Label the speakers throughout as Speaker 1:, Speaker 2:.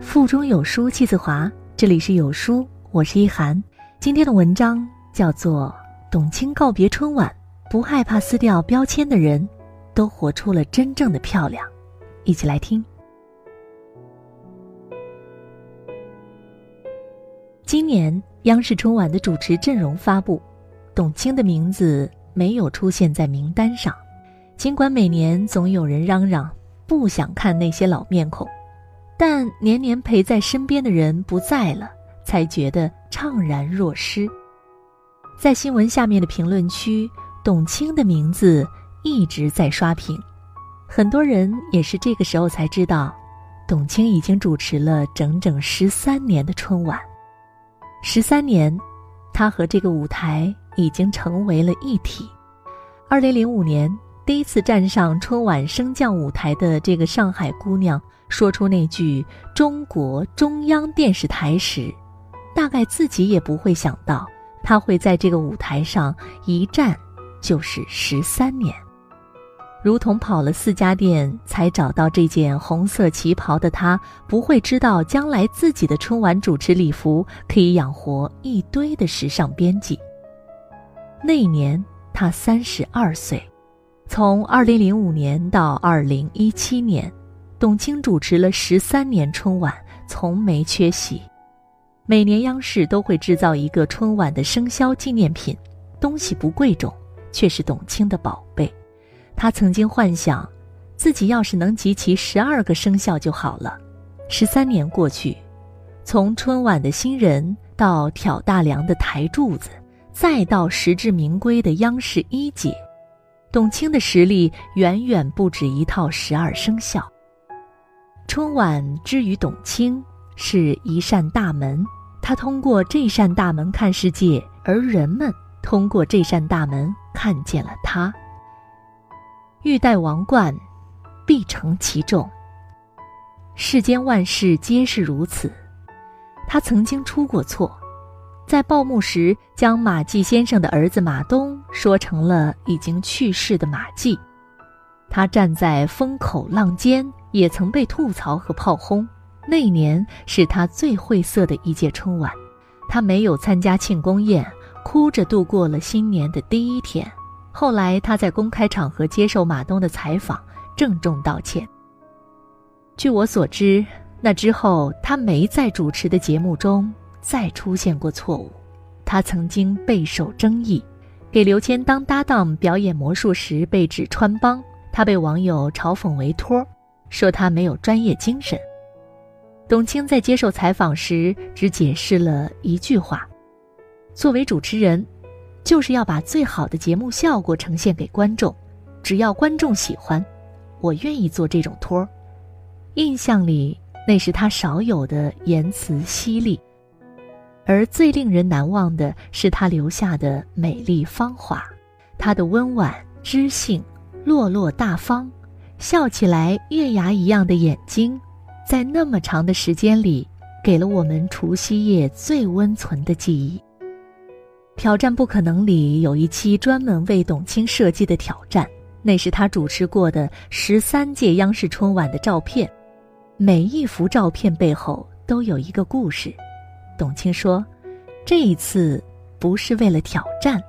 Speaker 1: 腹中有书气自华，这里是有书，我是一涵。今天的文章叫做《董卿告别春晚，不害怕撕掉标签的人，都活出了真正的漂亮》，一起来听。今年央视春晚的主持阵容发布，董卿的名字没有出现在名单上。尽管每年总有人嚷嚷不想看那些老面孔。但年年陪在身边的人不在了，才觉得怅然若失。在新闻下面的评论区，董卿的名字一直在刷屏。很多人也是这个时候才知道，董卿已经主持了整整十三年的春晚。十三年，她和这个舞台已经成为了一体。二零零五年。第一次站上春晚升降舞台的这个上海姑娘，说出那句“中国中央电视台”时，大概自己也不会想到，她会在这个舞台上一站就是十三年。如同跑了四家店才找到这件红色旗袍的她，不会知道将来自己的春晚主持礼服可以养活一堆的时尚编辑。那年她三十二岁。从二零零五年到二零一七年，董卿主持了十三年春晚，从没缺席。每年央视都会制造一个春晚的生肖纪念品，东西不贵重，却是董卿的宝贝。他曾经幻想，自己要是能集齐十二个生肖就好了。十三年过去，从春晚的新人到挑大梁的台柱子，再到实至名归的央视一姐。董卿的实力远远不止一套十二生肖。春晚之于董卿是一扇大门，她通过这扇大门看世界，而人们通过这扇大门看见了她。欲戴王冠，必承其重。世间万事皆是如此。他曾经出过错。在报幕时，将马季先生的儿子马东说成了已经去世的马季。他站在风口浪尖，也曾被吐槽和炮轰。那年是他最晦涩的一届春晚，他没有参加庆功宴，哭着度过了新年的第一天。后来他在公开场合接受马东的采访，郑重道歉。据我所知，那之后他没在主持的节目中。再出现过错误，他曾经备受争议，给刘谦当搭档表演魔术时被指穿帮，他被网友嘲讽为托，说他没有专业精神。董卿在接受采访时只解释了一句话：“作为主持人，就是要把最好的节目效果呈现给观众，只要观众喜欢，我愿意做这种托。”印象里那是他少有的言辞犀利。而最令人难忘的是他留下的美丽芳华，他的温婉知性、落落大方，笑起来月牙一样的眼睛，在那么长的时间里，给了我们除夕夜最温存的记忆。挑战不可能里有一期专门为董卿设计的挑战，那是他主持过的十三届央视春晚的照片，每一幅照片背后都有一个故事。董卿说：“这一次不是为了挑战，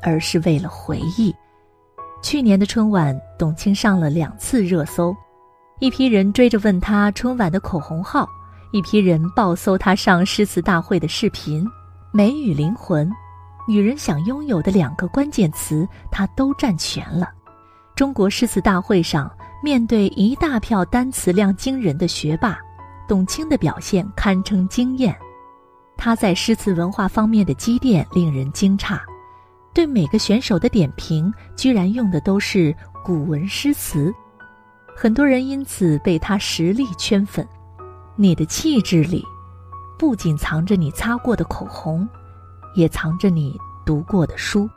Speaker 1: 而是为了回忆。去年的春晚，董卿上了两次热搜，一批人追着问她春晚的口红号，一批人暴搜她上诗词大会的视频。美与灵魂，女人想拥有的两个关键词，她都占全了。中国诗词大会上，面对一大票单词量惊人的学霸，董卿的表现堪称惊艳。”他在诗词文化方面的积淀令人惊诧，对每个选手的点评居然用的都是古文诗词，很多人因此被他实力圈粉。你的气质里，不仅藏着你擦过的口红，也藏着你读过的书，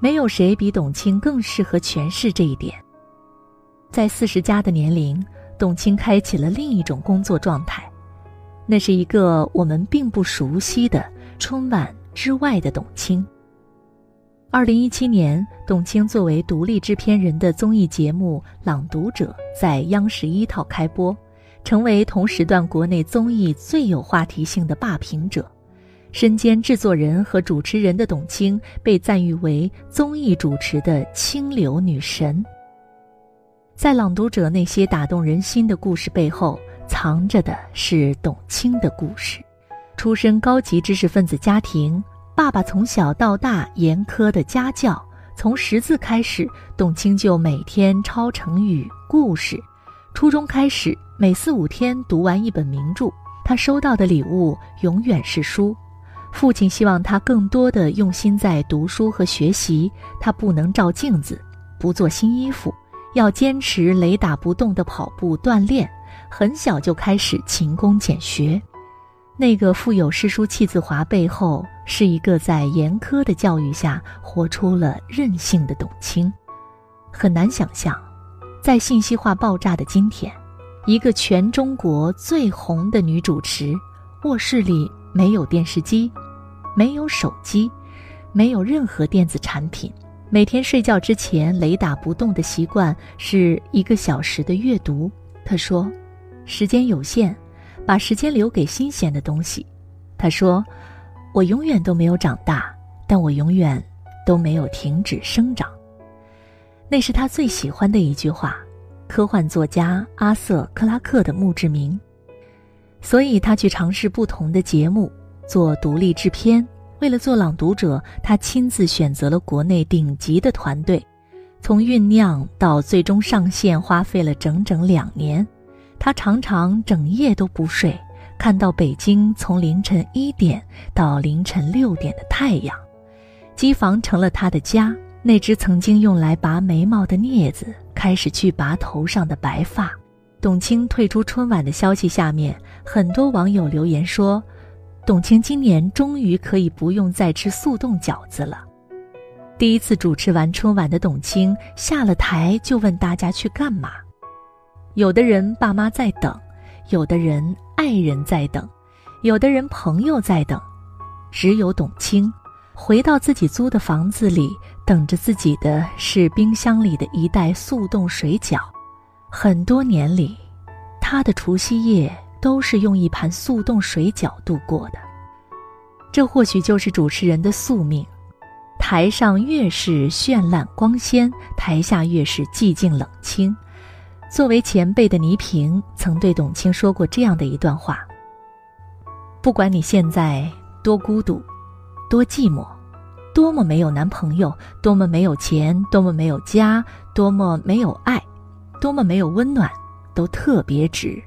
Speaker 1: 没有谁比董卿更适合诠释这一点。在四十加的年龄，董卿开启了另一种工作状态。那是一个我们并不熟悉的春晚之外的董卿。二零一七年，董卿作为独立制片人的综艺节目《朗读者》在央视一套开播，成为同时段国内综艺最有话题性的霸屏者。身兼制作人和主持人的董卿被赞誉为综艺主持的清流女神。在《朗读者》那些打动人心的故事背后，藏着的是董卿的故事。出身高级知识分子家庭，爸爸从小到大严苛的家教，从识字开始，董卿就每天抄成语故事。初中开始，每四五天读完一本名著。他收到的礼物永远是书。父亲希望他更多的用心在读书和学习，他不能照镜子，不做新衣服，要坚持雷打不动的跑步锻炼。很小就开始勤工俭学。那个富有诗书气自华背后，是一个在严苛的教育下活出了任性的董卿。很难想象，在信息化爆炸的今天，一个全中国最红的女主持，卧室里没有电视机。没有手机，没有任何电子产品。每天睡觉之前雷打不动的习惯是一个小时的阅读。她说：“时间有限，把时间留给新鲜的东西。”他说：“我永远都没有长大，但我永远都没有停止生长。”那是他最喜欢的一句话。科幻作家阿瑟·克拉克的墓志铭。所以他去尝试不同的节目。做独立制片，为了做《朗读者》，他亲自选择了国内顶级的团队，从酝酿到最终上线花费了整整两年。他常常整夜都不睡，看到北京从凌晨一点到凌晨六点的太阳，机房成了他的家。那只曾经用来拔眉毛的镊子，开始去拔头上的白发。董卿退出春晚的消息下面，很多网友留言说。董卿今年终于可以不用再吃速冻饺子了。第一次主持完春晚的董卿下了台就问大家去干嘛。有的人爸妈在等，有的人爱人在等，有的人朋友在等，只有董卿回到自己租的房子里，等着自己的是冰箱里的一袋速冻水饺。很多年里，他的除夕夜。都是用一盘速冻水饺度过的，这或许就是主持人的宿命。台上越是绚烂光鲜，台下越是寂静冷清。作为前辈的倪萍曾对董卿说过这样的一段话：不管你现在多孤独、多寂寞、多么没有男朋友、多么没有钱、多么没有家、多么没有爱、多么没有温暖，都特别值。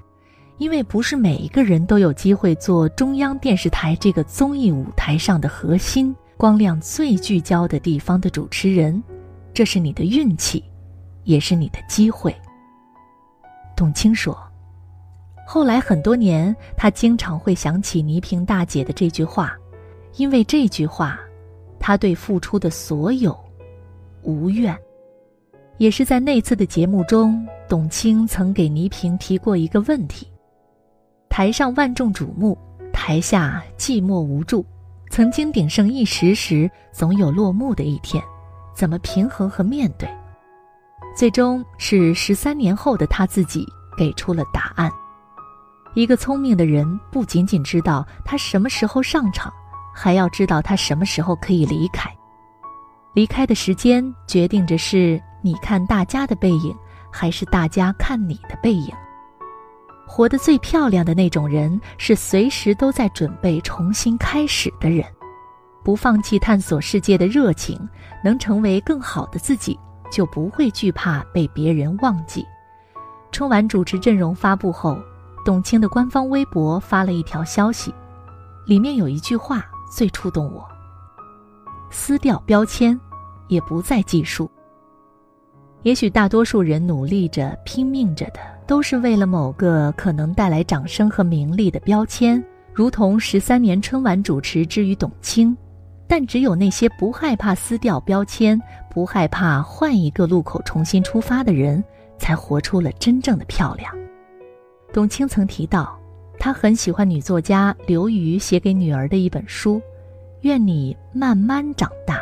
Speaker 1: 因为不是每一个人都有机会做中央电视台这个综艺舞台上的核心、光亮最聚焦的地方的主持人，这是你的运气，也是你的机会。董卿说：“后来很多年，他经常会想起倪萍大姐的这句话，因为这句话，他对付出的所有无怨。”也是在那次的节目中，董卿曾给倪萍提过一个问题。台上万众瞩目，台下寂寞无助。曾经鼎盛一时时，总有落幕的一天，怎么平衡和面对？最终是十三年后的他自己给出了答案。一个聪明的人，不仅仅知道他什么时候上场，还要知道他什么时候可以离开。离开的时间，决定着是你看大家的背影，还是大家看你的背影。活得最漂亮的那种人，是随时都在准备重新开始的人，不放弃探索世界的热情，能成为更好的自己，就不会惧怕被别人忘记。春晚主持阵容发布后，董卿的官方微博发了一条消息，里面有一句话最触动我：撕掉标签，也不再计数。也许大多数人努力着、拼命着的，都是为了某个可能带来掌声和名利的标签，如同十三年春晚主持之于董卿。但只有那些不害怕撕掉标签、不害怕换一个路口重新出发的人，才活出了真正的漂亮。董卿曾提到，她很喜欢女作家刘瑜写给女儿的一本书《愿你慢慢长大》，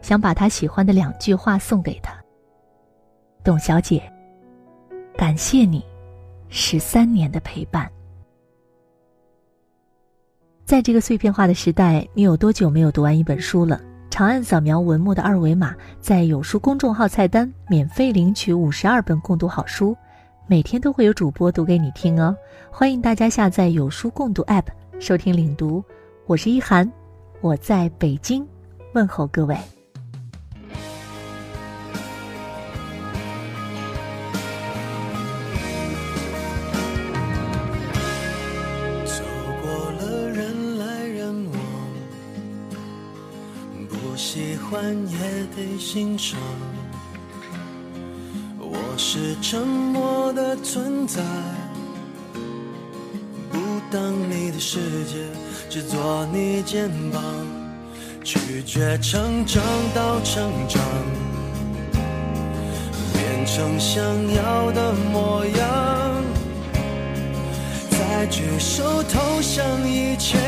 Speaker 1: 想把她喜欢的两句话送给她。董小姐，感谢你，十三年的陪伴。在这个碎片化的时代，你有多久没有读完一本书了？长按扫描文末的二维码，在有书公众号菜单免费领取五十二本共读好书，每天都会有主播读给你听哦。欢迎大家下载有书共读 App 收听领读。我是一涵，我在北京问候各位。
Speaker 2: 也得欣赏。我是沉默的存在，不当你的世界，只做你肩膀，拒绝成长到成长，变成想要的模样，在举手投降以前，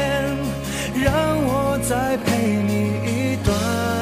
Speaker 2: 让我再陪你一段。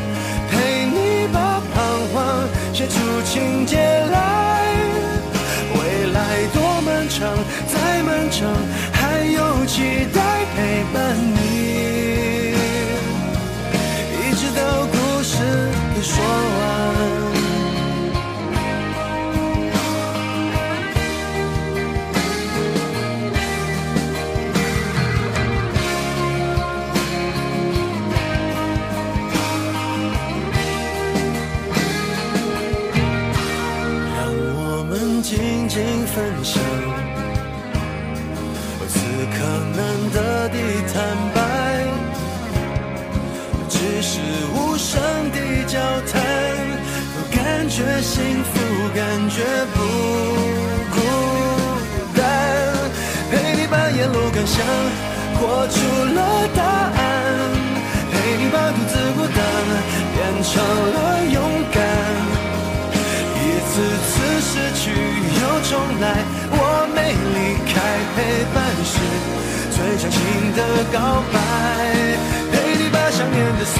Speaker 2: 再漫长，还有期待陪伴你，静静分享。此刻难得的坦白，只是无声的交谈，都感觉幸福，感觉不孤单。陪你把沿路感想活出了答案，陪你把独自孤单变成了勇重来，我没离开，陪伴是。最长情的告白，陪你把想念的酸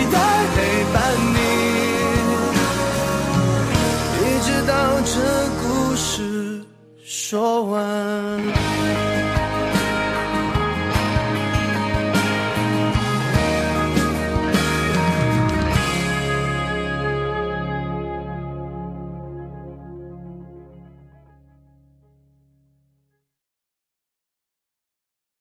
Speaker 2: 说完。